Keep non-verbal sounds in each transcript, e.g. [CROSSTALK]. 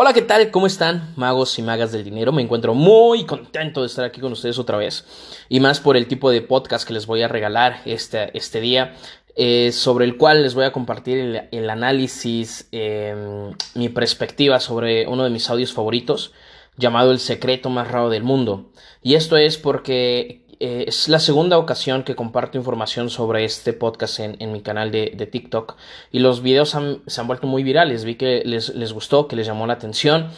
Hola, ¿qué tal? ¿Cómo están, magos y magas del dinero? Me encuentro muy contento de estar aquí con ustedes otra vez. Y más por el tipo de podcast que les voy a regalar este, este día, eh, sobre el cual les voy a compartir el, análisis, em, mi perspectiva sobre uno de mis audios favoritos, llamado El secreto más raro del mundo. Y esto es porque eh, es la segunda ocasión que comparto información sobre este podcast en, mi canal de, TikTok y los videos se han vuelto muy virales. Vi que les, les, gustó, que les llamó la atención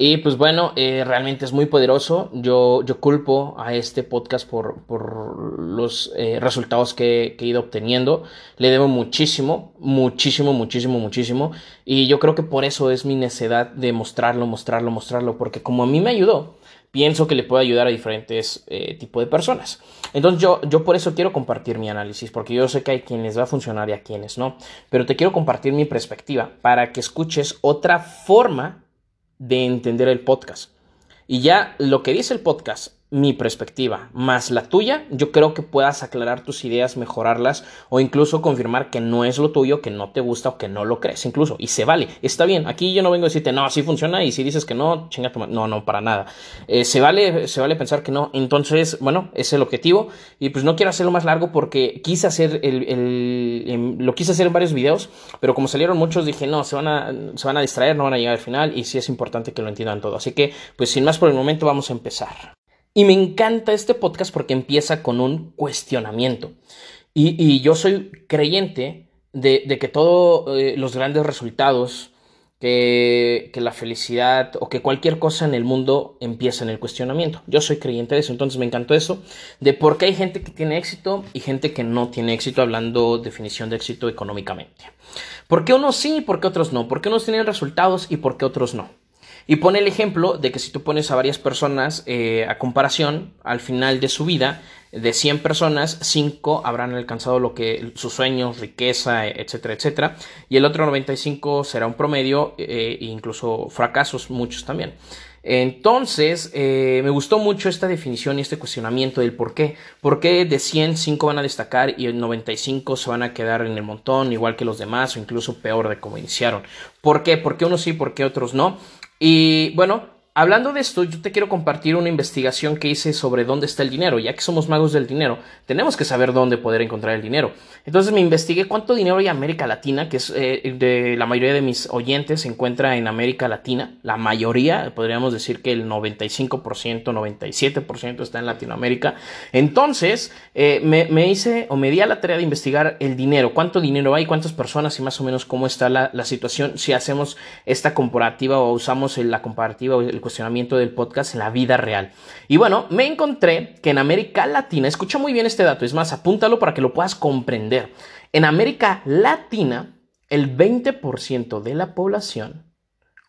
y pues bueno, eh, realmente es muy poderoso. Yo, yo culpo a este podcast por, por los eh, resultados que, que, he ido obteniendo. Le debo muchísimo, muchísimo, muchísimo, muchísimo. Y yo creo que por eso es mi necedad de mostrarlo, mostrarlo, mostrarlo, porque como a mí me ayudó pienso que le puede ayudar a diferentes eh, tipos de personas. Entonces yo, yo por eso quiero compartir mi análisis, porque yo sé que hay quienes va a funcionar y a quienes no, pero te quiero compartir mi perspectiva para que escuches otra forma de entender el podcast. Y ya lo que dice el podcast mi perspectiva más la tuya, yo creo que puedas aclarar tus ideas, mejorarlas o incluso confirmar que no es lo tuyo, que no te gusta o que no lo crees, incluso. Y se vale, está bien. Aquí yo no vengo a decirte, no, así funciona y si dices que no, chinga tu No, no, para nada. Eh, se, vale, se vale pensar que no. Entonces, bueno, es el objetivo y pues no quiero hacerlo más largo porque quise hacer el, el, em, lo quise hacer en varios videos, pero como salieron muchos dije, no, se van, a, se van a distraer, no van a llegar al final y sí es importante que lo entiendan todo. Así que, pues sin más por el momento, vamos a empezar. Y me encanta este podcast porque empieza con un cuestionamiento. Y, yo soy creyente de, que todos eh, los grandes resultados, que, que, la felicidad o que cualquier cosa en el mundo empieza en el cuestionamiento. Yo soy creyente de eso, entonces me encantó eso, de por qué hay gente que tiene éxito y gente que no tiene éxito, hablando definición de éxito económicamente. ¿Por qué unos sí y por qué otros no? ¿Por qué unos tienen resultados y por qué otros no? Y pone el ejemplo de que si tú pones a varias personas eh, a comparación, al final de su vida, de 100 personas, 5 habrán alcanzado lo que sus sueños, riqueza, etcétera, etcétera, y el otro 95 será un promedio eh, e incluso fracasos, muchos también. Entonces, eh, me gustó mucho esta definición y este cuestionamiento del por qué. ¿Por qué de 100, 5 van a destacar y el 95 se van a quedar en el montón, igual que los demás, o incluso peor de como iniciaron? ¿Por qué? ¿Por qué unos sí, por qué otros no? Y bueno, Hablando de esto, yo te quiero compartir una investigación que hice sobre dónde está el dinero. Ya que somos magos del dinero, tenemos que saber dónde poder encontrar el dinero. Entonces me investigué cuánto dinero hay en América Latina, que es eh, de la mayoría de mis oyentes se encuentra en América Latina. La mayoría, podríamos decir que el 95%, 97% está en Latinoamérica. Entonces eh, me, hice o me di a la tarea de investigar el dinero, cuánto dinero hay, cuántas personas y más o menos cómo está la, situación si hacemos esta comparativa o usamos la comparativa o el del podcast en la vida real. Y bueno, me encontré que en América Latina, escucha muy bien este dato, es más, apúntalo para que lo puedas comprender. En América Latina, el 20% de la población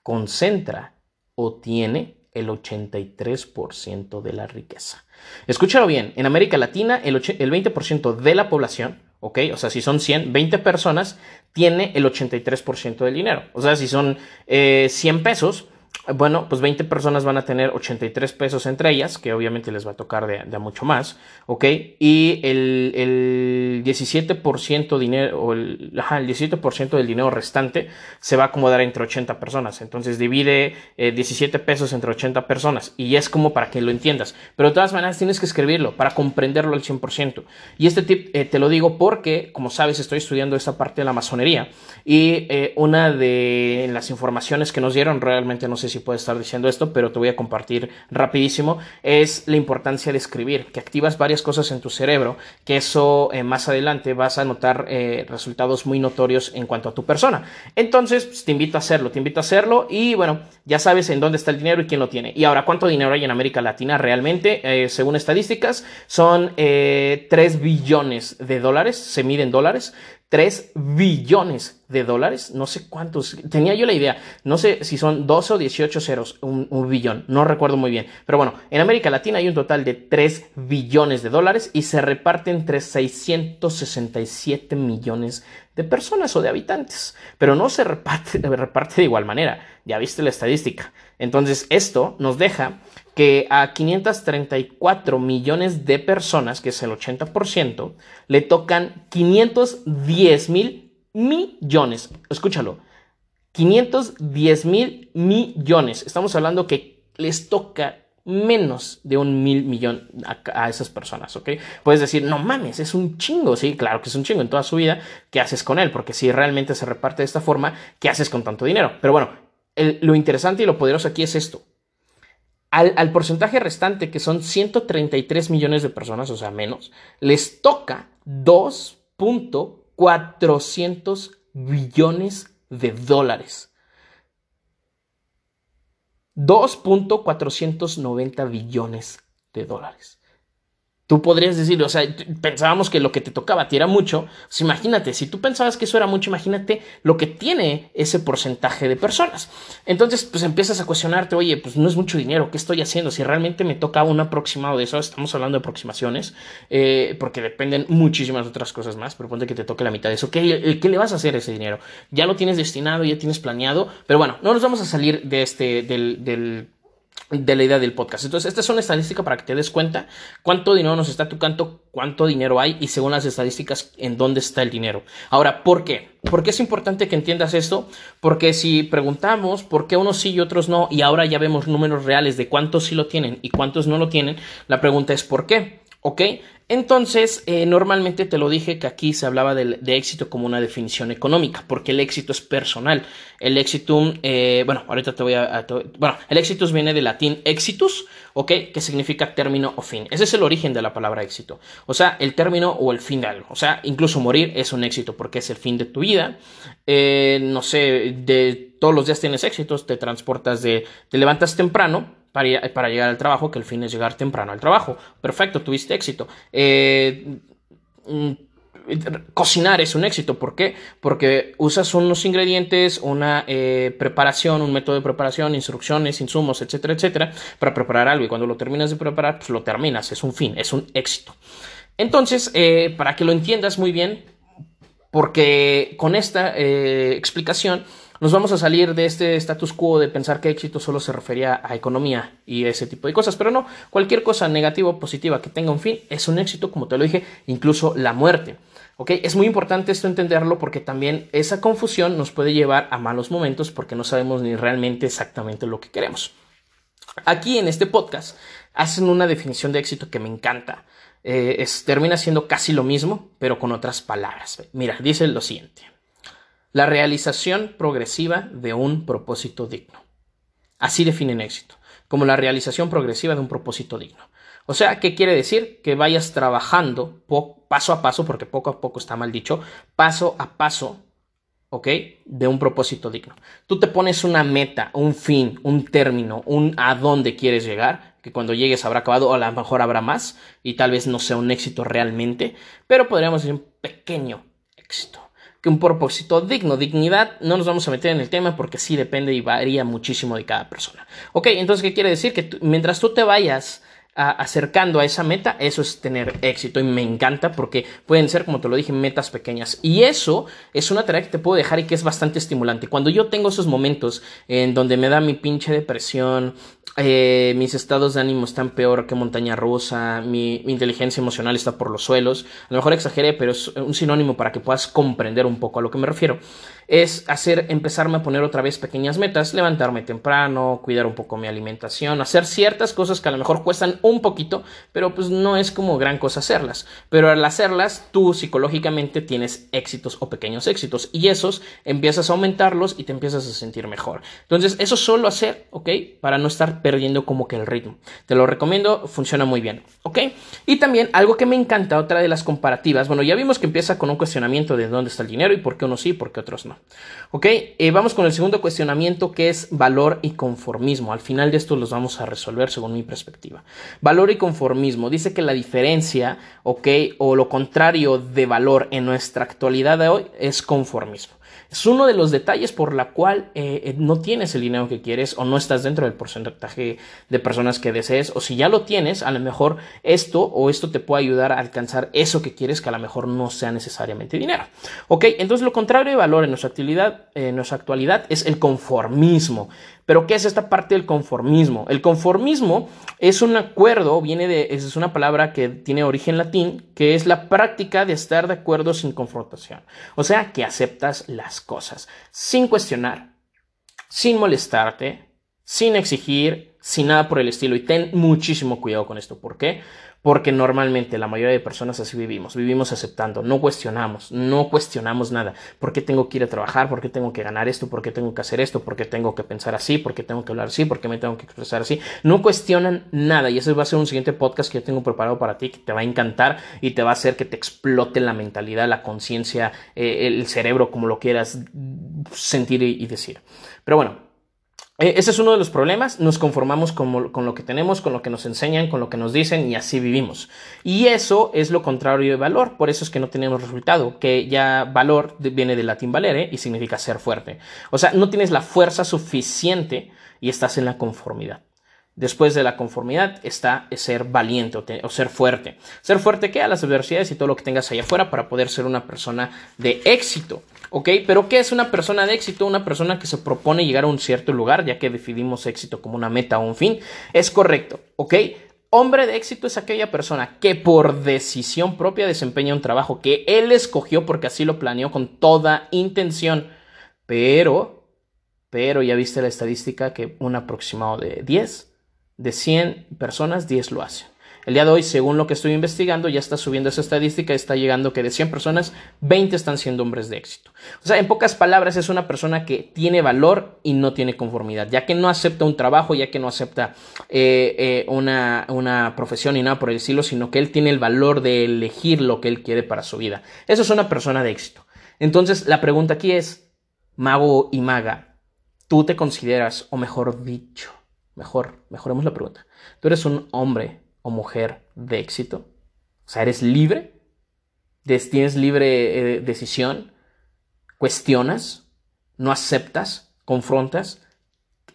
concentra o tiene el 83% de la riqueza. Escúchalo bien, en América Latina el, 20% de la población, ¿ok? O sea, si son 100, 20 personas, tiene el 83% del dinero. O sea, si son 100 eh, pesos, bueno, pues 20 personas van a tener 83 pesos entre ellas, que obviamente les va a tocar de, mucho más, ¿ok? Y el, el 17% dinero, o el, el 17% del dinero restante se va a acomodar entre 80 personas. Entonces divide 17 eh, pesos entre 80 personas y es como para que lo entiendas. Pero de todas maneras tienes que escribirlo para comprenderlo al 100%. Y este tip eh, te lo digo porque, como sabes, estoy estudiando esta parte de la masonería y eh, una de las informaciones que nos dieron, realmente no sé si puede estar diciendo esto, pero te voy a compartir rapidísimo, es la importancia de escribir, que activas varias cosas en tu cerebro, que eso eh, más adelante vas a notar eh, resultados muy notorios en cuanto a tu persona. Entonces, pues, te invito a hacerlo, te invito a hacerlo y bueno, ya sabes en dónde está el dinero y quién lo tiene. Y ahora, ¿cuánto dinero hay en América Latina realmente? Eh, según estadísticas, son 3 billones de dólares, se miden dólares. 3 billones de dólares, no sé cuántos, tenía yo la idea, no sé si son 12 o 18 ceros, un, billón, no recuerdo muy bien, pero bueno, en América Latina hay un total de 3 billones de dólares y se reparte entre 667 millones de personas o de habitantes, pero no se reparte, [LAUGHS] reparte de igual manera, ya viste la estadística. Entonces esto nos deja que a 534 millones de personas, que es el 80%, le tocan 510 mil millones. Escúchalo. 510 mil millones. Estamos hablando que les toca menos de un mil millón a, esas personas, ¿ok? Puedes decir, no mames, es un chingo, sí, claro que es un chingo en toda su vida, ¿qué haces con él? Porque si realmente se reparte de esta forma, ¿qué haces con tanto dinero? Pero bueno, lo interesante y lo poderoso aquí es esto. Al, al, porcentaje restante, que son 133 millones de personas, o sea, menos, les toca 2.400 billones de dólares. 2.490 billones de dólares. Tú podrías decir, o sea, pensábamos que lo que te tocaba a ti era mucho. Pues imagínate, si tú pensabas que eso era mucho, imagínate lo que tiene ese porcentaje de personas. Entonces, pues empiezas a cuestionarte, oye, pues no es mucho dinero, ¿qué estoy haciendo? Si realmente me toca un aproximado de eso, estamos hablando de aproximaciones, eh, porque dependen muchísimas otras cosas más, pero ponte que te toque la mitad de eso. ¿Qué, ¿Qué, le vas a hacer ese dinero? Ya lo tienes destinado, ya tienes planeado, pero bueno, no nos vamos a salir de este, del, del de la idea del podcast. Entonces, esta es una estadística para que te des cuenta cuánto dinero nos está tocando, cuánto dinero hay y según las estadísticas en dónde está el dinero. Ahora, ¿por qué? ¿Por qué es importante que entiendas esto? Porque si preguntamos por qué unos sí y otros no, y ahora ya vemos números reales de cuántos sí lo tienen y cuántos no lo tienen, la pregunta es ¿por qué? ¿Ok? Entonces, eh, normalmente te lo dije que aquí se hablaba de, éxito como una definición económica, porque el éxito es personal. El éxito, eh, bueno, ahorita te voy a, Bueno, el éxito viene del latín exitus, ¿ok? Que significa término o fin. Ese es el origen de la palabra éxito. O sea, el término o el fin de algo. O sea, incluso morir es un éxito porque es el fin de tu vida. Eh, no sé, de todos los días tienes éxitos, te transportas de. Te levantas temprano para, llegar al trabajo, que el fin es llegar temprano al trabajo. Perfecto, tuviste éxito. Eh, mm, cocinar es un éxito. ¿Por qué? Porque usas unos ingredientes, una eh, preparación, un método de preparación, instrucciones, insumos, etcétera, etcétera, para preparar algo. Y cuando lo terminas de preparar, pues lo terminas. Es un fin, es un éxito. Entonces, eh, para que lo entiendas muy bien, porque con esta explicación nos vamos a salir de este status quo de pensar que éxito solo se refería a economía y ese tipo de cosas, pero no, cualquier cosa negativa o positiva que tenga un fin es un éxito, como te lo dije, incluso la muerte. ¿Ok? Es muy importante esto entenderlo porque también esa confusión nos puede llevar a malos momentos porque no sabemos ni realmente exactamente lo que queremos. Aquí en este podcast hacen una definición de éxito que me encanta. Eh, termina siendo casi lo mismo, pero con otras palabras. Mira, dice lo siguiente. La realización progresiva de un propósito digno. Así definen éxito, como la realización progresiva de un propósito digno. O sea, ¿qué quiere decir? Que vayas trabajando paso a paso, porque poco a poco está mal dicho, paso a paso, ¿ok? De un propósito digno. Tú te pones una meta, un fin, un término, un a dónde quieres llegar, que cuando llegues habrá acabado o a lo mejor habrá más y tal vez no sea un éxito realmente, pero podríamos decir un pequeño éxito que un propósito digno. Dignidad, no nos vamos a meter en el tema porque sí depende y varía muchísimo de cada persona. Ok, entonces, ¿qué quiere decir? Que mientras tú te vayas acercando a esa meta, eso es tener éxito y me encanta porque pueden ser, como te lo dije, metas pequeñas. Y eso es una tarea que te puedo dejar y que es bastante estimulante. Cuando yo tengo esos momentos en donde me da mi pinche depresión, eh, mis estados de ánimo están peor que montaña rusa, mi, mi, inteligencia emocional está por los suelos. A lo mejor exageré, pero es un sinónimo para que puedas comprender un poco a lo que me refiero es hacer, empezarme a poner otra vez pequeñas metas, levantarme temprano, cuidar un poco mi alimentación, hacer ciertas cosas que a lo mejor cuestan un poquito, pero pues no es como gran cosa hacerlas. Pero al hacerlas, tú psicológicamente tienes éxitos o pequeños éxitos y esos empiezas a aumentarlos y te empiezas a sentir mejor. Entonces, eso solo hacer, ¿ok? Para no estar perdiendo como que el ritmo. Te lo recomiendo, funciona muy bien, ¿ok? Y también algo que me encanta, otra de las comparativas, bueno, ya vimos que empieza con un cuestionamiento de dónde está el dinero y por qué unos sí y por qué otros no. Ok, eh, vamos con el segundo cuestionamiento que es valor y conformismo. Al final de esto los vamos a resolver según mi perspectiva. Valor y conformismo. Dice que la diferencia, ok, o lo contrario de valor en nuestra actualidad de hoy es conformismo. Es uno de los detalles por la cual eh, eh, no tienes el dinero que quieres o no estás dentro del porcentaje de personas que desees o si ya lo tienes, a lo mejor esto o esto te puede ayudar a alcanzar eso que quieres que a lo mejor no sea necesariamente dinero. Ok, entonces lo contrario de valor en nuestra actualidad, en nuestra actualidad es el conformismo. Pero ¿qué es esta parte del conformismo? El conformismo es un acuerdo, viene de, es una palabra que tiene origen latín, que es la práctica de estar de acuerdo sin confrontación. O sea, que aceptas las cosas sin cuestionar, sin molestarte, sin exigir, sin nada por el estilo. Y ten muchísimo cuidado con esto. ¿Por qué? Porque normalmente la mayoría de personas así vivimos, vivimos aceptando, no cuestionamos, no cuestionamos nada. ¿Por qué tengo que ir a trabajar? ¿Por qué tengo que ganar esto? ¿Por qué tengo que hacer esto? ¿Por qué tengo que pensar así? ¿Por qué tengo que hablar así? ¿Por qué me tengo que expresar así? No cuestionan nada y ese va a ser un siguiente podcast que yo tengo preparado para ti que te va a encantar y te va a hacer que te explote la mentalidad, la conciencia, eh, el cerebro, como lo quieras sentir y decir. Pero bueno, ese es uno de los problemas, nos conformamos con, lo que tenemos, con lo que nos enseñan, con lo que nos dicen y así vivimos. Y eso es lo contrario de valor, por eso es que no tenemos resultado, que ya valor viene del latín valere y significa ser fuerte. O sea, no tienes la fuerza suficiente y estás en la conformidad. Después de la conformidad está ser valiente o, ser fuerte. Ser fuerte que a las adversidades y todo lo que tengas allá afuera para poder ser una persona de éxito. ¿Ok? Pero ¿qué es una persona de éxito? Una persona que se propone llegar a un cierto lugar, ya que definimos éxito como una meta o un fin. Es correcto. ¿Ok? Hombre de éxito es aquella persona que por decisión propia desempeña un trabajo que él escogió porque así lo planeó con toda intención. Pero, pero ya viste la estadística que un aproximado de 10 de 100 personas, 10 lo hacen. El día de hoy, según lo que estoy investigando, ya está subiendo esa estadística, está llegando que de 100 personas, 20 están siendo hombres de éxito. O sea, en pocas palabras, es una persona que tiene valor y no tiene conformidad, ya que no acepta un trabajo, ya que no acepta eh, eh, una, una profesión y nada por el estilo, sino que él tiene el valor de elegir lo que él quiere para su vida. Eso es una persona de éxito. Entonces, la pregunta aquí es, mago y maga, ¿tú te consideras, o mejor dicho, Mejor, mejoremos la pregunta. ¿Tú eres un hombre o mujer de éxito? O sea, ¿eres libre? ¿Tienes libre eh, decisión? ¿Cuestionas? ¿No aceptas? ¿Confrontas?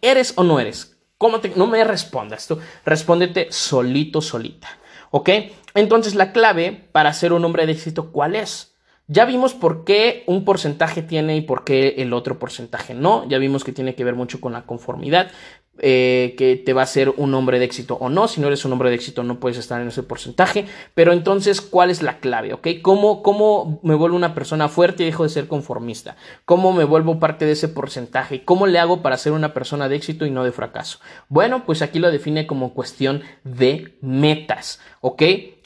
¿Eres o no eres? ¿Cómo te, no me respondas tú. Respóndete solito, solita. ¿Ok? Entonces la clave para ser un hombre de éxito, ¿cuál es? Ya vimos por qué un porcentaje tiene y por qué el otro porcentaje no. Ya vimos que tiene que ver mucho con la conformidad. Eh, que te va a ser un hombre de éxito o no. Si no eres un hombre de éxito, no puedes estar en ese porcentaje. Pero entonces, ¿cuál es la clave? ¿Ok? ¿Cómo, cómo me vuelvo una persona fuerte y dejo de ser conformista? ¿Cómo me vuelvo parte de ese porcentaje? ¿Cómo le hago para ser una persona de éxito y no de fracaso? Bueno, pues aquí lo define como cuestión de metas. ¿Ok?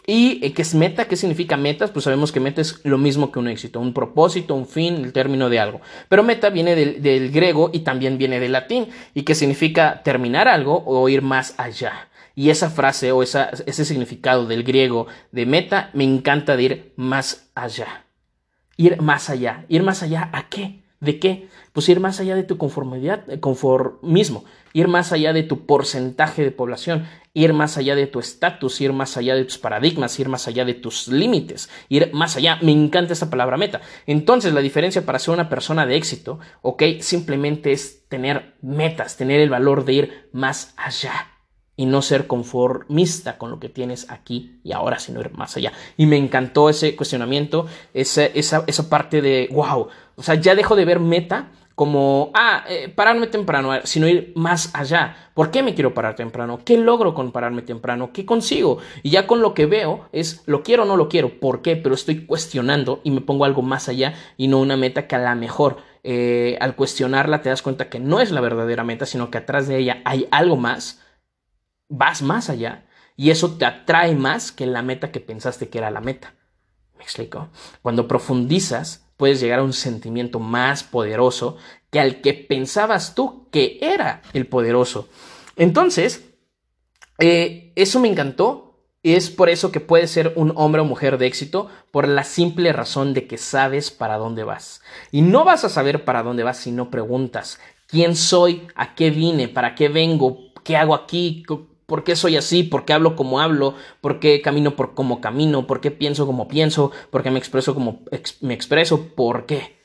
¿Y eh, qué es meta? ¿Qué significa metas? Pues sabemos que meta es lo mismo que un éxito, un propósito, un fin, el término de algo. Pero meta viene del, griego y también viene del latín, y que significa terminar algo o ir más allá. Y esa frase o ese significado del griego de meta me encanta de ir más allá. Ir más allá. ¿Ir más allá a qué? ¿De qué? Pues ir más allá de tu conformidad, eh, conformismo, ir más allá de tu porcentaje de población, ir más allá de tu estatus, ir más allá de tus paradigmas, ir más allá de tus límites, ir más allá. Me encanta esa palabra meta. Entonces, la diferencia para ser una persona de éxito, ok, simplemente es tener metas, tener el valor de ir más allá y no ser conformista con lo que tienes aquí y ahora, sino ir más allá. Y me encantó ese cuestionamiento, esa, esa, esa parte de, wow, o sea, ya dejo de ver meta como, ah, eh, pararme temprano, sino ir más allá. ¿Por qué me quiero parar temprano? ¿Qué logro con pararme temprano? ¿Qué consigo? Y ya con lo que veo es, lo quiero o no lo quiero. ¿Por qué? Pero estoy cuestionando y me pongo algo más allá y no una meta que a la mejor eh, al cuestionarla te das cuenta que no es la verdadera meta, sino que atrás de ella hay algo más. Vas más allá y eso te atrae más que la meta que pensaste que era la meta. ¿Me explico? Cuando profundizas, puedes llegar a un sentimiento más poderoso que al que pensabas tú que era el poderoso. Entonces, eh, eso me encantó. Es por eso que puedes ser un hombre o mujer de éxito, por la simple razón de que sabes para dónde vas. Y no vas a saber para dónde vas si no preguntas quién soy, a qué vine, para qué vengo, qué hago aquí, por qué soy así, por qué hablo como hablo, por qué camino por como camino, por qué pienso como pienso, por qué me expreso como me expreso, por qué.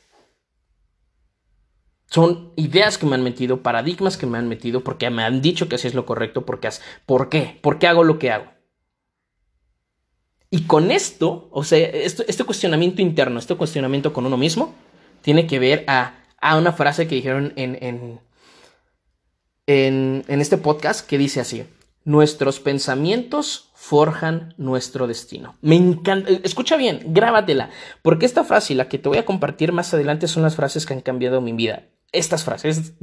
Son ideas que me han metido, paradigmas que me han metido, porque me han dicho que así es lo correcto, porque ¿por qué? ¿Por qué hago lo que hago? Y con esto, o sea, este cuestionamiento interno, este cuestionamiento con uno mismo, tiene que ver a, una frase que dijeron en, en, en este podcast que dice así, Nuestros pensamientos forjan nuestro destino. Me encanta, escucha bien, grábatela, porque esta frase y la que te voy a compartir más adelante son las frases que han cambiado mi vida. Estas frases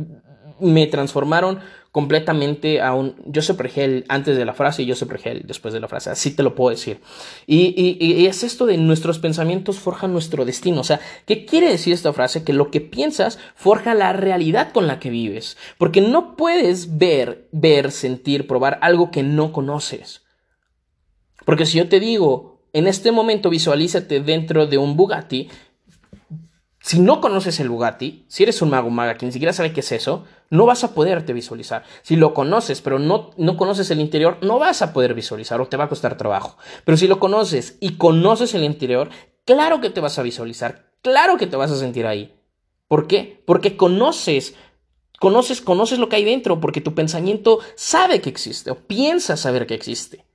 me transformaron completamente a un Joseph Pregel antes de la frase y Joseph Pregel después de la frase, así te lo puedo decir. Y, y, es esto de nuestros pensamientos forjan nuestro destino, o sea, ¿qué quiere decir esta frase? Que lo que piensas forja la realidad con la que vives, porque no puedes ver, ver, sentir, probar algo que no conoces. Porque si yo te digo, en este momento visualízate dentro de un Bugatti, si no conoces el Bugatti, si eres un mago maga que ni siquiera sabe qué es eso, no vas a poderte visualizar. Si lo conoces, pero no, no conoces el interior, no vas a poder visualizar o te va a costar trabajo. Pero si lo conoces y conoces el interior, claro que te vas a visualizar, claro que te vas a sentir ahí. ¿Por qué? Porque conoces, conoces, conoces lo que hay dentro, porque tu pensamiento sabe que existe o piensa saber que existe.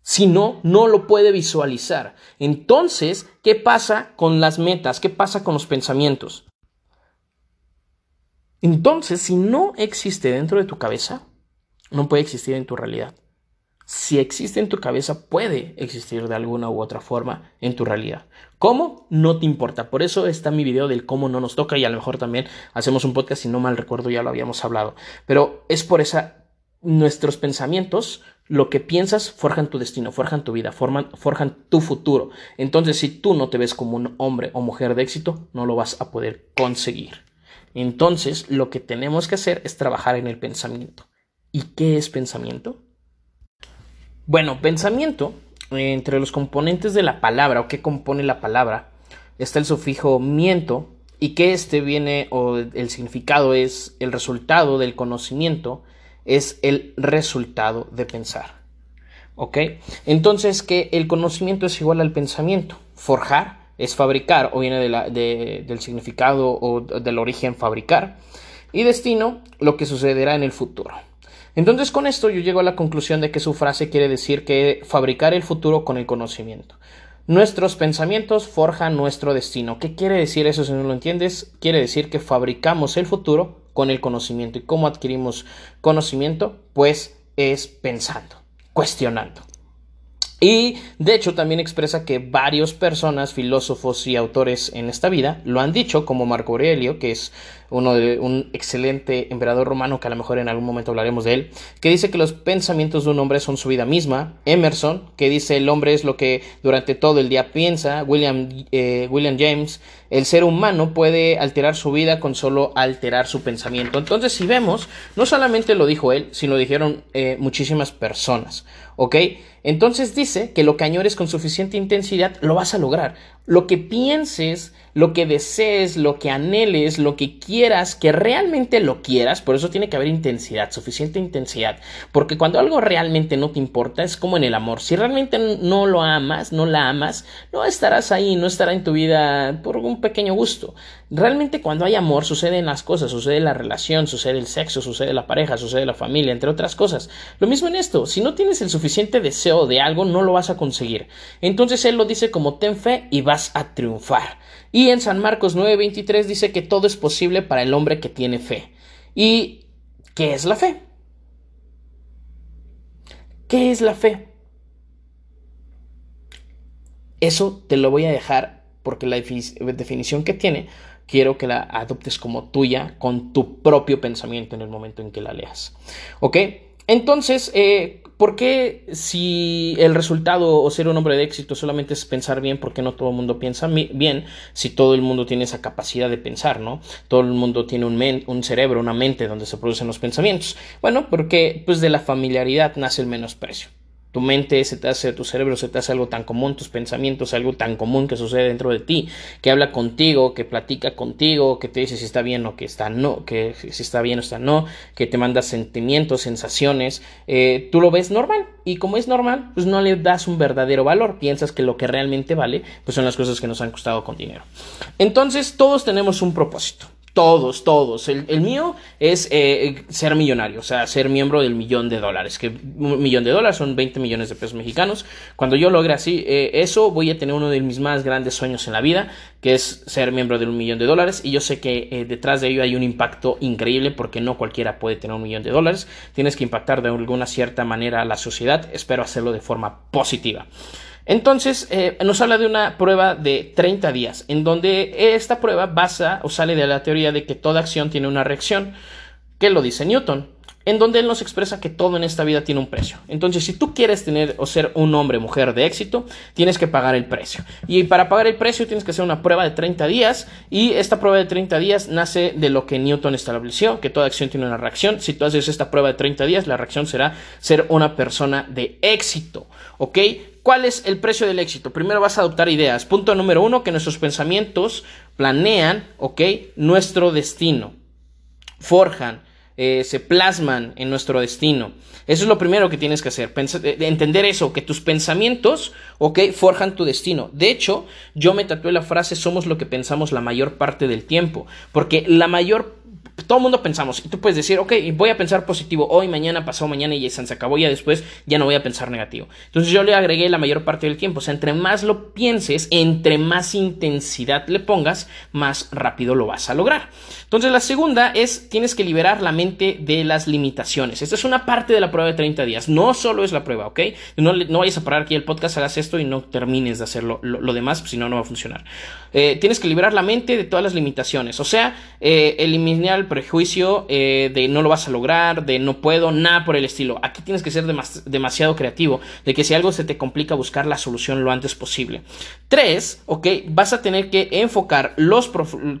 Si no, no lo puede visualizar. Entonces, ¿qué pasa con las metas? ¿Qué pasa con los pensamientos? Entonces, si no existe dentro de tu cabeza, no puede existir en tu realidad. Si existe en tu cabeza, puede existir de alguna u otra forma en tu realidad. ¿Cómo? No te importa. Por eso está mi video del cómo no nos toca y a lo mejor también hacemos un podcast, si no mal recuerdo ya lo habíamos hablado. Pero es por esa, nuestros pensamientos lo que piensas forjan tu destino, forjan tu vida, forman, forjan tu futuro. Entonces, si tú no te ves como un hombre o mujer de éxito, no lo vas a poder conseguir. Entonces, lo que tenemos que hacer es trabajar en el pensamiento. ¿Y qué es pensamiento? Bueno, pensamiento, entre los componentes de la palabra o qué compone la palabra, está el sufijo miento y que este viene o el significado es el resultado del conocimiento es el resultado de pensar. ¿Ok? Entonces, que el conocimiento es igual al pensamiento. Forjar es fabricar, o viene del significado o del origen fabricar. Y destino, lo que sucederá en el futuro. Entonces, con esto yo llego a la conclusión de que su frase quiere decir que fabricar el futuro con el conocimiento. Nuestros pensamientos forjan nuestro destino. ¿Qué quiere decir eso si no lo entiendes? Quiere decir que fabricamos el futuro con el conocimiento. ¿Y cómo adquirimos conocimiento? Pues es pensando, cuestionando. Y de hecho también expresa que varias personas, filósofos y autores en esta vida lo han dicho, como Marco Aurelio, que es uno de un excelente emperador romano, que a lo mejor en algún momento hablaremos de él, que dice que los pensamientos de un hombre son su vida misma. Emerson, que dice el hombre es lo que durante todo el día piensa. William, eh, William James, el ser humano puede alterar su vida con solo alterar su pensamiento. Entonces, si vemos, no solamente lo dijo él, sino lo dijeron eh, muchísimas personas. ¿Ok? Entonces dice que lo que añores con suficiente intensidad lo vas a lograr. Lo que pienses, lo que desees, lo que anheles, lo que quieras, que realmente lo quieras, por eso tiene que haber intensidad, suficiente intensidad. Porque cuando algo realmente no te importa, es como en el amor. Si realmente no lo amas, no la amas, no estarás ahí, no estará en tu vida por un pequeño gusto. Realmente cuando hay amor suceden las cosas, sucede la relación, sucede el sexo, sucede la pareja, sucede la familia, entre otras cosas. Lo mismo en esto, si no tienes el suficiente deseo de algo, no lo vas a conseguir. Entonces él lo dice como ten fe y vas a triunfar. Y en San Marcos 9:23 dice que todo es posible para el hombre que tiene fe. ¿Y qué es la fe? ¿Qué es la fe? Eso te lo voy a dejar porque la definición que tiene quiero que la adoptes como tuya con tu propio pensamiento en el momento en que la leas. ¿Ok? Entonces, eh, ¿por qué si el resultado o ser un hombre de éxito solamente es pensar bien, por qué no todo el mundo piensa bien si todo el mundo tiene esa capacidad de pensar, ¿no? Todo el mundo tiene un, un cerebro, una mente donde se producen los pensamientos. Bueno, porque pues de la familiaridad nace el menosprecio. Tu mente se te hace, tu cerebro se te hace algo tan común, tus pensamientos algo tan común que sucede dentro de ti, que habla contigo, que platica contigo, que te dice si está bien o que está no, que si está bien o está no, que te manda sentimientos, sensaciones, eh, tú lo ves normal y como es normal, pues no le das un verdadero valor, piensas que lo que realmente vale, pues son las cosas que nos han costado con dinero. Entonces todos tenemos un propósito. Todos, todos. El, mío es eh, ser millonario, o sea, ser miembro del millón de dólares. Que un millón de dólares son 20 millones de pesos mexicanos. Cuando yo logre así eh, eso, voy a tener uno de mis más grandes sueños en la vida, que es ser miembro de un millón de dólares. Y yo sé que eh, detrás de ello hay un impacto increíble porque no cualquiera puede tener un millón de dólares. Tienes que impactar de alguna cierta manera a la sociedad. Espero hacerlo de forma positiva. Entonces, eh, nos habla de una prueba de 30 días, en donde esta prueba basa o sale de la teoría de que toda acción tiene una reacción. ¿Qué lo dice Newton? En donde él nos expresa que todo en esta vida tiene un precio. Entonces, si tú quieres tener o ser un hombre, mujer de éxito, tienes que pagar el precio. Y para pagar el precio tienes que hacer una prueba de 30 días y esta prueba de 30 días nace de lo que Newton estableció, que toda acción tiene una reacción. Si tú haces esta prueba de 30 días, la reacción será ser una persona de éxito, ¿ok? ¿Cuál es el precio del éxito? Primero vas a adoptar ideas. Punto número uno, que nuestros pensamientos planean, ¿ok? Nuestro destino. Forjan, eh, se plasman en nuestro destino. Eso es lo primero que tienes que hacer, eh, entender eso, que tus pensamientos, ok, forjan tu destino. De hecho, yo me tatué la frase somos lo que pensamos la mayor parte del tiempo, porque la mayor todo el mundo pensamos, y tú puedes decir, ok, voy a pensar positivo hoy, mañana, pasado mañana y se acabó, ya después ya no voy a pensar negativo. Entonces yo le agregué la mayor parte del tiempo, o sea, entre más lo pienses, entre más intensidad le pongas, más rápido lo vas a lograr. Entonces la segunda es, tienes que liberar la mente de las limitaciones. Esta es una parte de la prueba de 30 días, no solo es la prueba, ok. No, no vayas a parar aquí el podcast, hagas esto y no termines de hacerlo lo, demás, pues, si no, no va a funcionar. Eh, tienes que liberar la mente de todas las limitaciones, o sea, eh, eliminar prejuicio eh, de no lo vas a lograr, de no puedo, nada por el estilo. Aquí tienes que ser demasiado creativo, de que si algo se te complica, buscar la solución lo antes posible. Tres, ok, vas a tener que enfocar los,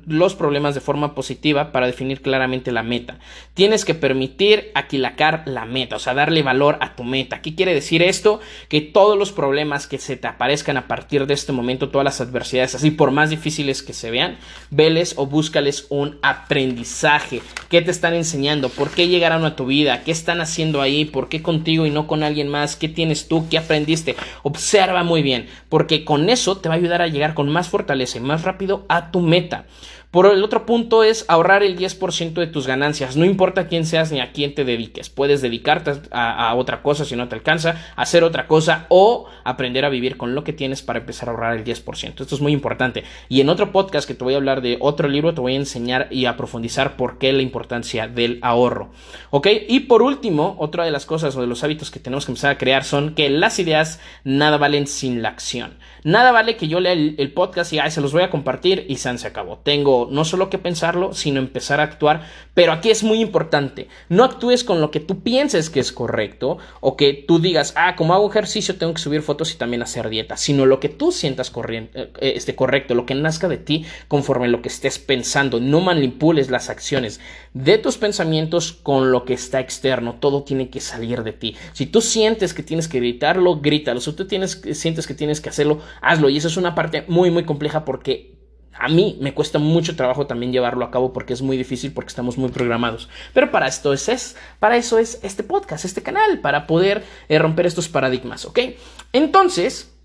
los problemas de forma positiva para definir claramente la meta. Tienes que permitir aquilacar la meta, o sea, darle valor a tu meta. ¿Qué quiere decir esto? Que todos los problemas que se te aparezcan a partir de este momento, todas las adversidades, así por más difíciles que se vean, veles o búscales un aprendizaje ¿Qué te están enseñando? ¿Por qué llegaron a tu vida? ¿Qué están haciendo ahí? ¿Por qué contigo y no con alguien más? ¿Qué tienes tú? ¿Qué aprendiste? Observa muy bien, porque con eso te va a ayudar a llegar con más fortaleza y más rápido a tu meta. Por el otro punto es ahorrar el 10% de tus ganancias. No importa quién seas ni a quién te dediques. Puedes dedicarte a, otra cosa si no te alcanza, hacer otra cosa o aprender a vivir con lo que tienes para empezar a ahorrar el 10%. Esto es muy importante. Y en otro podcast que te voy a hablar de otro libro, te voy a enseñar y a profundizar por qué la importancia del ahorro. ¿Ok? Y por último, otra de las cosas o de los hábitos que tenemos que empezar a crear son que las ideas nada valen sin la acción. Nada vale que yo lea el, podcast y se los voy a compartir y se acabó. Tengo no solo que pensarlo, sino empezar a actuar. Pero aquí es muy importante, no actúes con lo que tú pienses que es correcto o que tú digas, ah, como hago ejercicio tengo que subir fotos y también hacer dieta, sino lo que tú sientas corriente, eh, este, correcto, lo que nazca de ti conforme lo que estés pensando. No manipules las acciones de tus pensamientos con lo que está externo. Todo tiene que salir de ti. Si tú sientes que tienes que gritarlo, grítalo. Si tú tienes, sientes que tienes que hacerlo, hazlo. Y eso es una parte muy, muy compleja porque a mí me cuesta mucho trabajo también llevarlo a cabo porque es muy difícil porque estamos muy programados. Pero para esto es, para eso es este podcast, este canal, para poder eh, romper estos paradigmas, ¿ok? Entonces,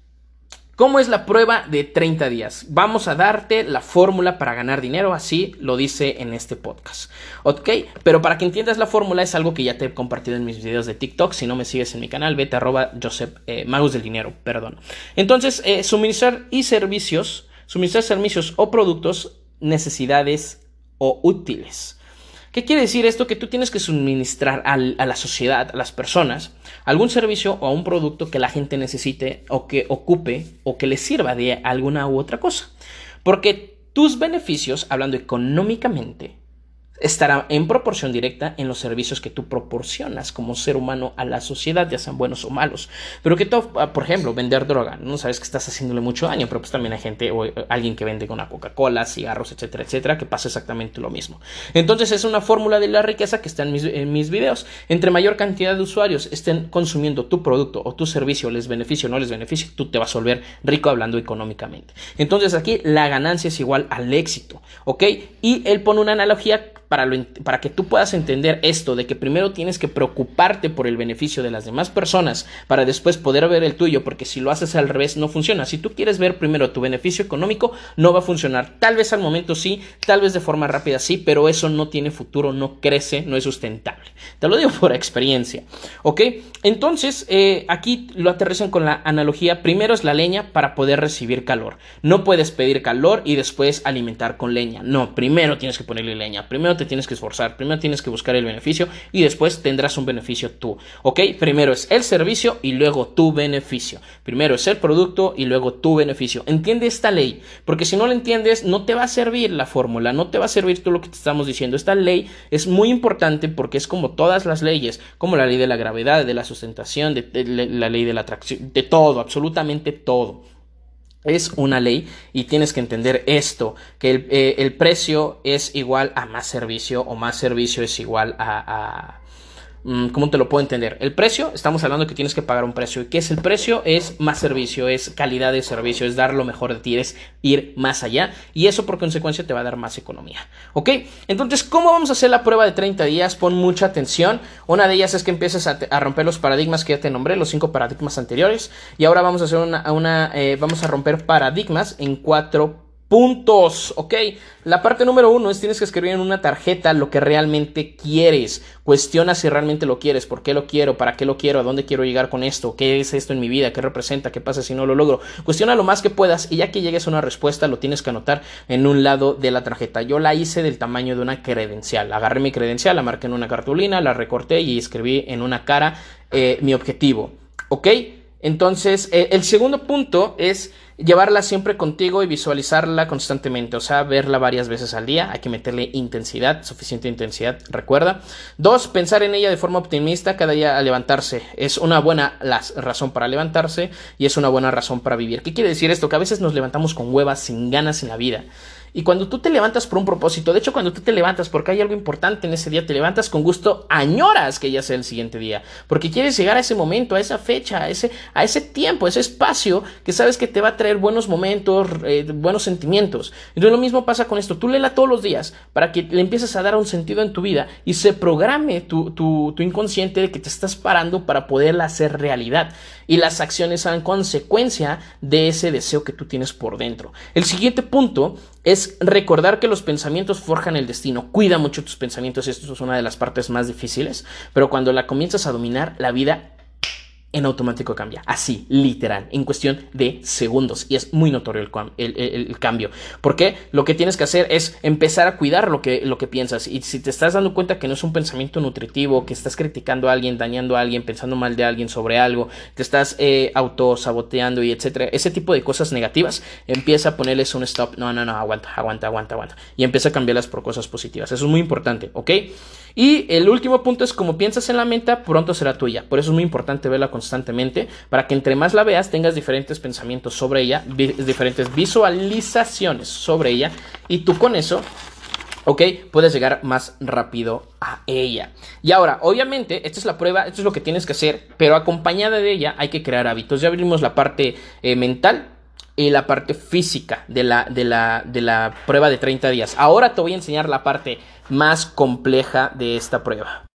¿Cómo es la prueba de 30 días? Vamos a darte la fórmula para ganar dinero, así lo dice en este podcast. ¿Ok? Pero para que entiendas la fórmula es algo que ya te he compartido en mis videos de TikTok. Si no me sigues en mi canal, vete arroba Joseph, eh, del Dinero, perdón. Entonces, eh, suministrar y servicios suministrar servicios o productos, necesidades o útiles. ¿Qué quiere decir esto? Que tú tienes que suministrar a la sociedad, a las personas, algún servicio o un producto que la gente necesite o que ocupe o que le sirva de alguna u otra cosa. Porque tus beneficios, hablando económicamente, estará en proporción directa en los servicios que tú proporcionas como ser humano a la sociedad, ya sean buenos o malos. Pero que tú, ah, por ejemplo, vender droga, no sabes que estás haciéndole mucho daño, pero pues también hay gente o eh, alguien que vende una Coca-Cola, cigarros, etcétera, etcétera, que pasa exactamente lo mismo. Entonces es una fórmula de la riqueza que está en mis, en mis videos. Entre mayor cantidad de usuarios estén consumiendo tu producto o tu servicio, les beneficio o no les beneficio, tú te vas a volver rico hablando económicamente. Entonces aquí la ganancia es igual al éxito, ¿ok? Y él pone una analogía para, que tú puedas entender esto, de que primero tienes que preocuparte por el beneficio de las demás personas para después poder ver el tuyo, porque si lo haces al revés no funciona. Si tú quieres ver primero tu beneficio económico, no va a funcionar. Tal vez al momento sí, tal vez de forma rápida sí, pero eso no tiene futuro, no crece, no es sustentable. Te lo digo por experiencia. ¿Ok? Entonces, eh, aquí lo aterrizan con la analogía, primero es la leña para poder recibir calor. No puedes pedir calor y después alimentar con leña. No, primero tienes que ponerle leña, primero tienes que esforzar, primero tienes que buscar el beneficio y después tendrás un beneficio tú, ¿ok? Primero es el servicio y luego tu beneficio. Primero es el producto y luego tu beneficio. Entiende esta ley, porque si no la entiendes, no te va a servir la fórmula, no te va a servir todo lo que te estamos diciendo. Esta ley es muy importante porque es como todas las leyes, como la ley de la gravedad, de la sustentación, de, la ley de la atracción, de todo, absolutamente todo es una ley y tienes que entender esto, que el, eh, precio es igual a más servicio o más servicio es igual a ¿Cómo te lo puedo entender? El precio, estamos hablando que tienes que pagar un precio. ¿Y qué es el precio? Es más servicio, es calidad de servicio, es dar lo mejor de ti, es ir más allá. Y eso por consecuencia te va a dar más economía. ¿Ok? Entonces, ¿cómo vamos a hacer la prueba de 30 días? Pon mucha atención. Una de ellas es que empieces a, romper los paradigmas que ya te nombré, los cinco paradigmas anteriores. Y ahora vamos a hacer una, una eh, vamos a romper paradigmas en cuatro puntos, ¿ok? La parte número uno es tienes que escribir en una tarjeta lo que realmente quieres. Cuestiona si realmente lo quieres, por qué lo quiero, para qué lo quiero, a dónde quiero llegar con esto, qué es esto en mi vida, qué representa, qué pasa si no lo logro. Cuestiona lo más que puedas y ya que llegues a una respuesta lo tienes que anotar en un lado de la tarjeta. Yo la hice del tamaño de una credencial. Agarré mi credencial, la marqué en una cartulina, la recorté y escribí en una cara eh, mi objetivo, ¿ok? Entonces, eh, el segundo punto es llevarla siempre contigo y visualizarla constantemente, o sea, verla varias veces al día, hay que meterle intensidad, suficiente intensidad, recuerda. Dos, pensar en ella de forma optimista cada día al levantarse, es una buena razón para levantarse y es una buena razón para vivir. ¿Qué quiere decir esto? Que a veces nos levantamos con huevas, sin ganas en la vida. Y cuando tú te levantas por un propósito, de hecho cuando tú te levantas porque hay algo importante en ese día, te levantas con gusto, añoras que ya sea el siguiente día, porque quieres llegar a ese momento, a esa fecha, a ese, a ese tiempo, a ese espacio que sabes que te va a traer buenos momentos, eh, buenos sentimientos. Entonces lo mismo pasa con esto, tú léela todos los días para que le empieces a dar un sentido en tu vida y se programe tu, tu, inconsciente de que te estás parando para poderla hacer realidad y las acciones sean consecuencia de ese deseo que tú tienes por dentro. El siguiente punto es recordar que los pensamientos forjan el destino. Cuida mucho tus pensamientos, esto es una de las partes más difíciles, pero cuando la comienzas a dominar, la vida en automático cambia. Así, literal, en cuestión de segundos. Y es muy notorio el, cambio. Porque lo que tienes que hacer es empezar a cuidar lo que, lo que piensas. Y si te estás dando cuenta que no es un pensamiento nutritivo, que estás criticando a alguien, dañando a alguien, pensando mal de alguien sobre algo, te estás eh, autosaboteando y etcétera, ese tipo de cosas negativas, empieza a ponerles un stop. No, no, no, aguanta, aguanta, aguanta, aguanta. Y empieza a cambiarlas por cosas positivas. Eso es muy importante, ¿ok? Y el último punto es como piensas en la menta, pronto será tuya. Por eso es muy importante verla constantemente para que entre más la veas tengas diferentes pensamientos sobre ella, diferentes visualizaciones sobre ella y tú con eso ¿ok? Puedes llegar más rápido a ella. Y ahora, obviamente, esta es la prueba, esto es lo que tienes que hacer, pero acompañada de ella hay que crear hábitos. Ya abrimos la parte eh, mental y la parte física de la, de, la, de la prueba de 30 días. Ahora te voy a enseñar la parte más compleja de esta prueba.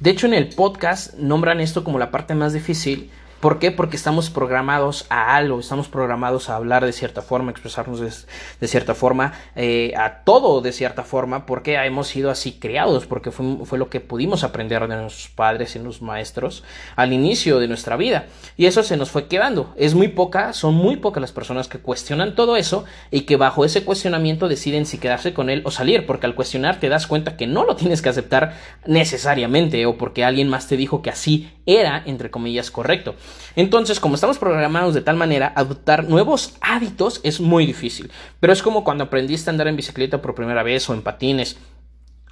De hecho, en el podcast nombran esto como la parte más difícil ¿Por qué? Porque estamos programados a algo, estamos programados a hablar de cierta forma, expresarnos de, cierta forma, eh, a todo de cierta forma, porque hemos sido así criados, porque fue, fue, lo que pudimos aprender de nuestros padres y nuestros maestros al inicio de nuestra vida. Y eso se nos fue quedando. Es muy poca, son muy pocas las personas que cuestionan todo eso y que bajo ese cuestionamiento deciden si quedarse con él o salir, porque al cuestionar te das cuenta que no lo tienes que aceptar necesariamente o porque alguien más te dijo que así era, entre comillas, correcto. Entonces, como estamos programados de tal manera, adoptar nuevos hábitos es muy difícil. Pero es como cuando aprendiste a andar en bicicleta por primera vez o en patines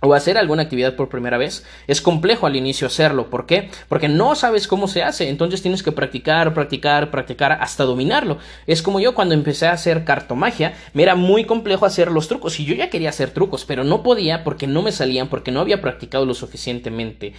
o hacer alguna actividad por primera vez, es complejo al inicio hacerlo. ¿Por qué? Porque no sabes cómo se hace, entonces tienes que practicar, practicar, practicar hasta dominarlo. Es como yo cuando empecé a hacer cartomagia, me era muy complejo hacer los trucos y yo ya quería hacer trucos, pero no podía porque no me salían, porque no había practicado lo suficientemente.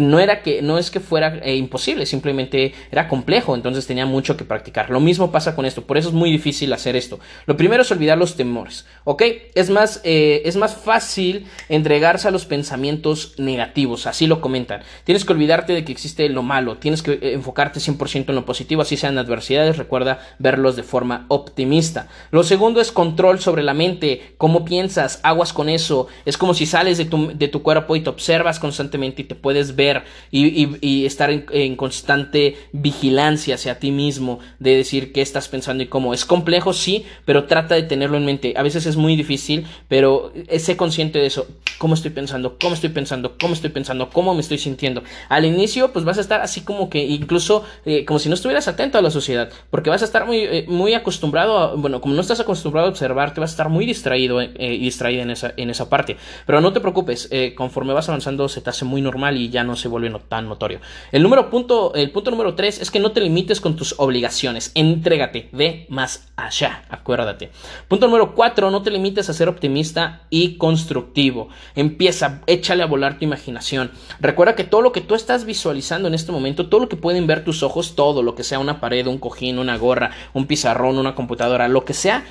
No era que no es que fuera eh, imposible, simplemente era complejo, entonces tenía mucho que practicar. Lo mismo pasa con esto, por eso es muy difícil hacer esto. Lo primero es olvidar los temores, ¿ok? Es más eh, es más fácil entre a los pensamientos negativos, así lo comentan. Tienes que olvidarte de que existe lo malo, tienes que eh, enfocarte 100% en lo positivo, así sean adversidades, recuerda verlos de forma optimista. Lo segundo es control sobre la mente, cómo piensas, aguas con eso, es como si sales de tu, de tu cuerpo y te observas constantemente y te puedes ver y, estar en, en, constante vigilancia hacia ti mismo, de decir qué estás pensando y cómo. Es complejo, sí, pero trata de tenerlo en mente. A veces es muy difícil, pero eh, sé consciente de eso cómo estoy pensando, cómo estoy pensando, cómo estoy pensando, cómo me estoy sintiendo. Al inicio, pues vas a estar así como que incluso eh, como si no estuvieras atento a la sociedad, porque vas a estar muy, eh, muy acostumbrado, bueno, como no estás acostumbrado a observar, te vas a estar muy distraído eh, y distraída en esa, en esa parte. Pero no te preocupes, conforme vas avanzando se te hace muy normal y ya no se vuelve tan notorio. El número punto, el punto número tres es que no te limites con tus obligaciones, entrégate, ve más allá, acuérdate. Punto número cuatro, no te limites a ser optimista y constructivo. Empieza, échale a volar tu imaginación. Recuerda que todo lo que tú estás visualizando en este momento, todo lo que pueden ver tus ojos, todo lo que sea una pared, un cojín, una gorra, un pizarrón, una computadora, lo que sea,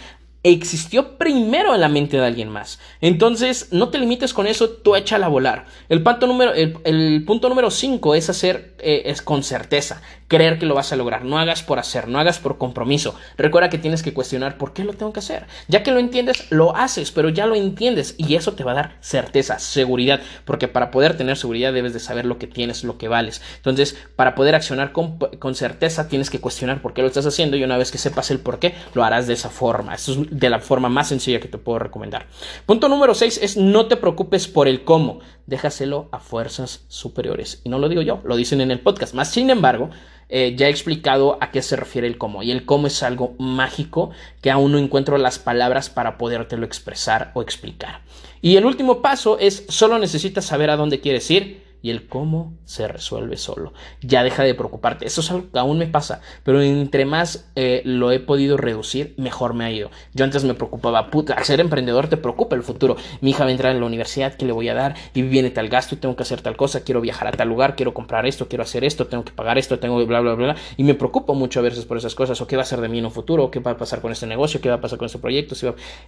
existió primero en la mente de alguien más. Entonces, no te limites con eso, tú échala a volar. El, punto número, el, punto número 5 es hacer eh, es con certeza, creer que lo vas a lograr. No hagas por hacer, no hagas por compromiso. Recuerda que tienes que cuestionar por qué lo tengo que hacer. Ya que lo entiendes, lo haces, pero ya lo entiendes y eso te va a dar certeza, seguridad, porque para poder tener seguridad debes de saber lo que tienes, lo que vales. Entonces, para poder accionar con, con certeza, tienes que cuestionar por qué lo estás haciendo y una vez que sepas el por qué, lo harás de esa forma. Eso es de la forma más sencilla que te puedo recomendar. Punto número 6 es no te preocupes por el cómo, déjaselo a fuerzas superiores. Y no lo digo yo, lo dicen en el podcast. Más sin embargo, eh, ya he explicado a qué se refiere el cómo. Y el cómo es algo mágico que aún no encuentro las palabras para podértelo expresar o explicar. Y el último paso es solo necesitas saber a dónde quieres ir y el cómo se resuelve solo. Ya deja de preocuparte. Eso es algo que aún me pasa, pero entre más eh, lo he podido reducir, mejor me ha ido. Yo antes me preocupaba, puta, al ser emprendedor te preocupa el futuro. Mi hija va a entrar en la universidad, ¿qué le voy a dar? Y viene tal gasto y tengo que hacer tal cosa, quiero viajar a tal lugar, quiero comprar esto, quiero hacer esto, tengo que pagar esto, tengo bla, bla, bla, bla. Y me preocupo mucho a veces por esas cosas, o qué va a ser de mí en un futuro, o qué va a pasar con este negocio, qué va a pasar con este proyecto.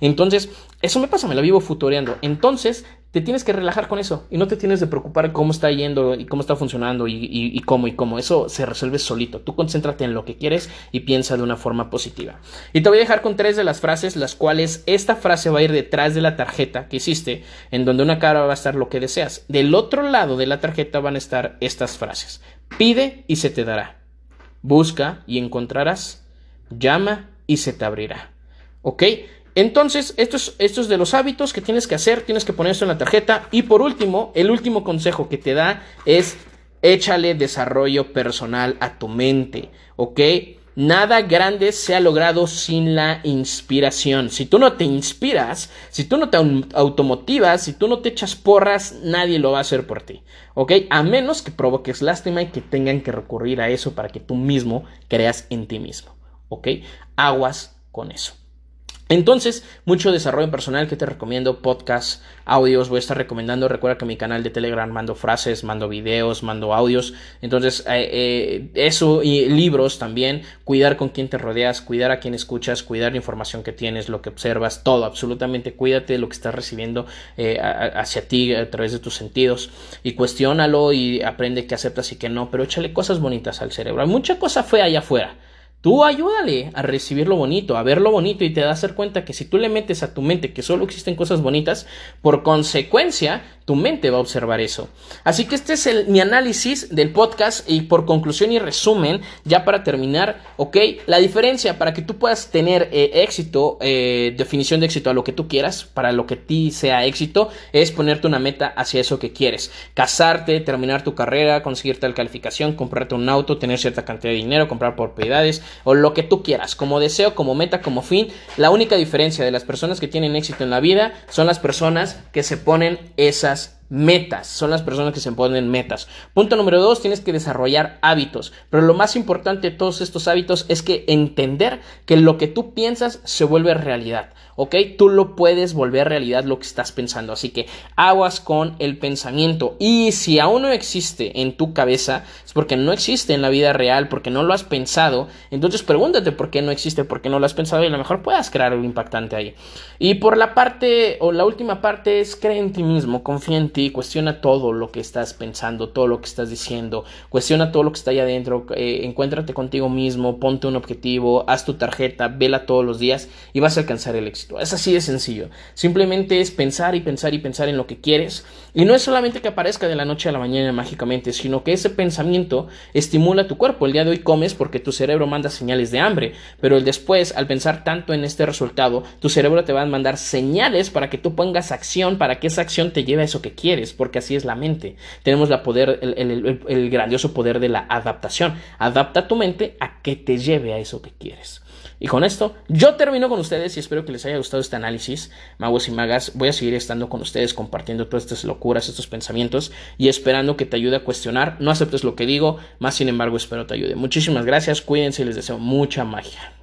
Entonces, eso me pasa, me la vivo futureando. Entonces, te tienes que relajar con eso y no te tienes de preocupar cómo está yendo y cómo está funcionando y, cómo y cómo. Eso se resuelve solito. Tú concéntrate en lo que quieres y piensa de una forma positiva. Y te voy a dejar con tres de las frases, las cuales esta frase va a ir detrás de la tarjeta que hiciste, en donde una cara va a estar lo que deseas. Del otro lado de la tarjeta van a estar estas frases. Pide y se te dará. Busca y encontrarás. Llama y se te abrirá. ¿Ok? Entonces, esto es, de los hábitos que tienes que hacer, tienes que poner esto en la tarjeta. Y por último, el último consejo que te da es échale desarrollo personal a tu mente, ¿ok? Nada grande se ha logrado sin la inspiración. Si tú no te inspiras, si tú no te automotivas, si tú no te echas porras, nadie lo va a hacer por ti. ¿Ok? A menos que provoques lástima y que tengan que recurrir a eso para que tú mismo creas en ti mismo. ¿Ok? Aguas con eso. Entonces, mucho desarrollo personal que te recomiendo, podcasts, audios, voy a estar recomendando. Recuerda que mi canal de Telegram mando frases, mando videos, mando audios. Entonces, eh, eh, eso y libros también. Cuidar con quién te rodeas, cuidar a quién escuchas, cuidar la información que tienes, lo que observas, todo, absolutamente. Cuídate de lo que estás recibiendo eh, hacia ti a través de tus sentidos y cuestiónalo y aprende qué aceptas y qué no, pero échale cosas bonitas al cerebro. Hay mucha cosa fea allá afuera Tú ayúdale a recibir lo bonito, a ver lo bonito y te das cuenta que si tú le metes a tu mente que solo existen cosas bonitas, por consecuencia tu mente va a observar eso. Así que este es el, mi análisis del podcast y por conclusión y resumen, ya para terminar, ok, la diferencia para que tú puedas tener eh, éxito, eh, definición de éxito a lo que tú quieras, para lo que ti sea éxito, es ponerte una meta hacia eso que quieres. Casarte, terminar tu carrera, conseguir tal calificación, comprarte un auto, tener cierta cantidad de dinero, comprar propiedades o lo que tú quieras, como deseo, como meta, como fin. La única diferencia de las personas que tienen éxito en la vida son las personas que se ponen esas Yes. Metas, son las personas que se ponen metas. Punto número dos, tienes que desarrollar hábitos, pero lo más importante de todos estos hábitos es que entender que lo que tú piensas se vuelve realidad, ¿ok? Tú lo puedes volver realidad lo que estás pensando, así que aguas con el pensamiento y si aún no existe en tu cabeza, es porque no existe en la vida real, porque no lo has pensado, entonces pregúntate por qué no existe, por qué no lo has pensado y a lo mejor puedas crear algo impactante ahí. Y por la parte, o la última parte es cree en ti mismo, confía en ti ti, cuestiona todo lo que estás pensando, todo lo que estás diciendo, cuestiona todo lo que está ahí adentro, eh, encuéntrate contigo mismo, ponte un objetivo, haz tu tarjeta, vela todos los días y vas a alcanzar el éxito. Es así de sencillo. Simplemente es pensar y pensar y pensar en lo que quieres y no es solamente que aparezca de la noche a la mañana mágicamente, sino que ese pensamiento estimula tu cuerpo. El día de hoy comes porque tu cerebro manda señales de hambre, pero el después, al pensar tanto en este resultado, tu cerebro te va a mandar señales para que tú pongas acción, para que esa acción te lleve a eso que quieres, porque así es la mente. Tenemos poder, el, grandioso poder de la adaptación. Adapta tu mente a que te lleve a eso que quieres. Y con esto, yo termino con ustedes y espero que les haya gustado este análisis, magos y magas. Voy a seguir estando con ustedes compartiendo todas estas locuras, estos pensamientos y esperando que te ayude a cuestionar. No aceptes lo que digo, más sin embargo espero te ayude. Muchísimas gracias, cuídense y les deseo mucha magia.